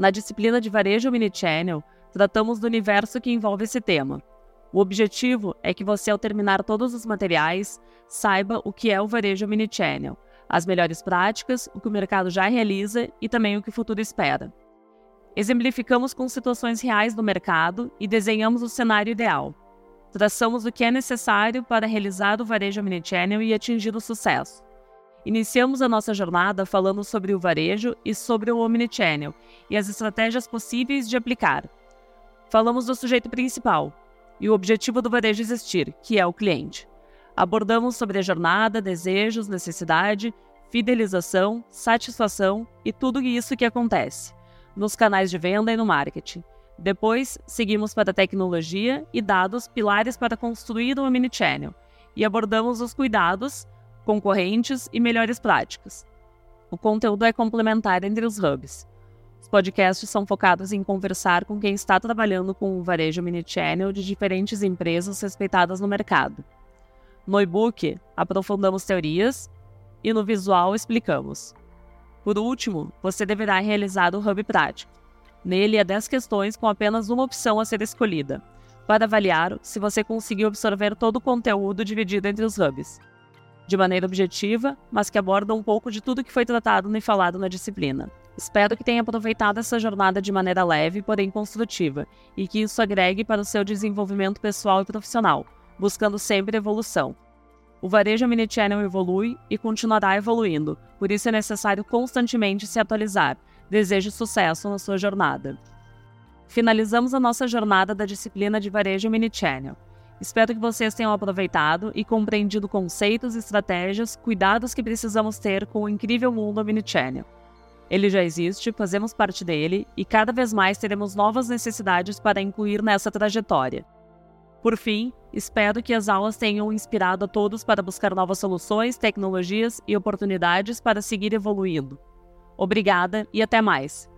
Na disciplina de Varejo Omnichannel, tratamos do universo que envolve esse tema. O objetivo é que você, ao terminar todos os materiais, saiba o que é o varejo Omnichannel, as melhores práticas, o que o mercado já realiza e também o que o futuro espera. Exemplificamos com situações reais do mercado e desenhamos o cenário ideal. Traçamos o que é necessário para realizar o varejo omnichannel e atingir o sucesso. Iniciamos a nossa jornada falando sobre o varejo e sobre o omnichannel e as estratégias possíveis de aplicar. Falamos do sujeito principal e o objetivo do varejo existir, que é o cliente. Abordamos sobre a jornada, desejos, necessidade, fidelização, satisfação e tudo isso que acontece nos canais de venda e no marketing. Depois, seguimos para a tecnologia e dados, pilares para construir o Omnichannel, e abordamos os cuidados, concorrentes e melhores práticas. O conteúdo é complementar entre os hubs. Os podcasts são focados em conversar com quem está trabalhando com o varejo Omnichannel de diferentes empresas respeitadas no mercado. No e-book, aprofundamos teorias e no visual explicamos. Por último, você deverá realizar o Hub Prático. Nele há 10 questões com apenas uma opção a ser escolhida, para avaliar se você conseguiu absorver todo o conteúdo dividido entre os hubs, de maneira objetiva, mas que aborda um pouco de tudo que foi tratado e falado na disciplina. Espero que tenha aproveitado essa jornada de maneira leve, porém construtiva, e que isso agregue para o seu desenvolvimento pessoal e profissional, buscando sempre evolução. O varejo omnichannel evolui e continuará evoluindo, por isso é necessário constantemente se atualizar. Desejo sucesso na sua jornada. Finalizamos a nossa jornada da disciplina de varejo omnichannel. Espero que vocês tenham aproveitado e compreendido conceitos, estratégias, cuidados que precisamos ter com o incrível mundo omnichannel. Ele já existe, fazemos parte dele e cada vez mais teremos novas necessidades para incluir nessa trajetória. Por fim, espero que as aulas tenham inspirado a todos para buscar novas soluções, tecnologias e oportunidades para seguir evoluindo. Obrigada e até mais!